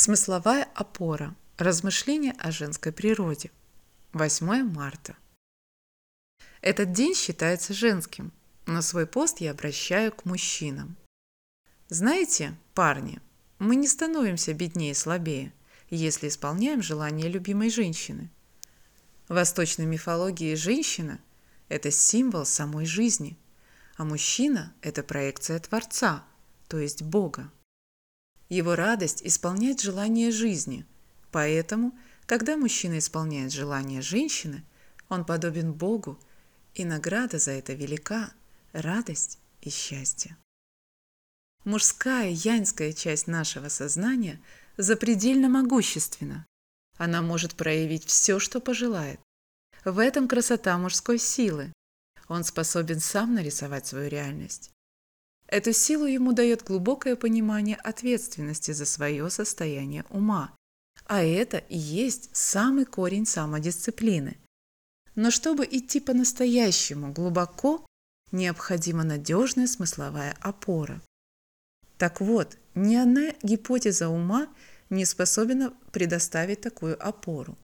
Смысловая опора. Размышления о женской природе. 8 марта. Этот день считается женским, но свой пост я обращаю к мужчинам. Знаете, парни, мы не становимся беднее и слабее, если исполняем желание любимой женщины. В восточной мифологии женщина – это символ самой жизни, а мужчина – это проекция Творца, то есть Бога. Его радость исполнять желание жизни. Поэтому, когда мужчина исполняет желание женщины, он подобен Богу, и награда за это велика – радость и счастье. Мужская яньская часть нашего сознания запредельно могущественна. Она может проявить все, что пожелает. В этом красота мужской силы. Он способен сам нарисовать свою реальность. Эту силу ему дает глубокое понимание ответственности за свое состояние ума. А это и есть самый корень самодисциплины. Но чтобы идти по-настоящему глубоко, необходима надежная смысловая опора. Так вот, ни одна гипотеза ума не способна предоставить такую опору.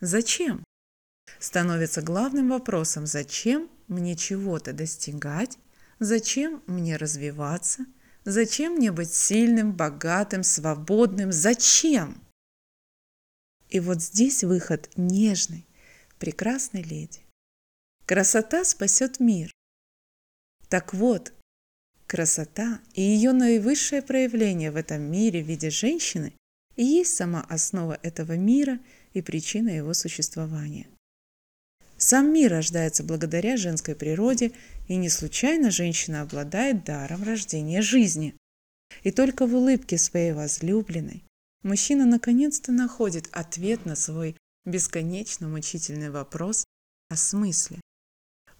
Зачем? Становится главным вопросом, зачем мне чего-то достигать Зачем мне развиваться? Зачем мне быть сильным, богатым, свободным? Зачем? И вот здесь выход нежный, прекрасной леди. Красота спасет мир. Так вот, красота и ее наивысшее проявление в этом мире в виде женщины и есть сама основа этого мира и причина его существования. Сам мир рождается благодаря женской природе, и не случайно женщина обладает даром рождения жизни. И только в улыбке своей возлюбленной мужчина наконец-то находит ответ на свой бесконечно мучительный вопрос о смысле.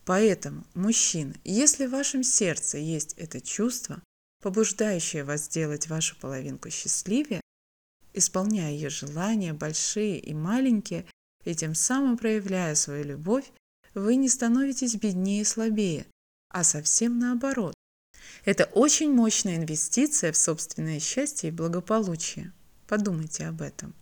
Поэтому, мужчина, если в вашем сердце есть это чувство, побуждающее вас сделать вашу половинку счастливее, исполняя ее желания, большие и маленькие, и тем самым проявляя свою любовь, вы не становитесь беднее и слабее, а совсем наоборот. Это очень мощная инвестиция в собственное счастье и благополучие. Подумайте об этом.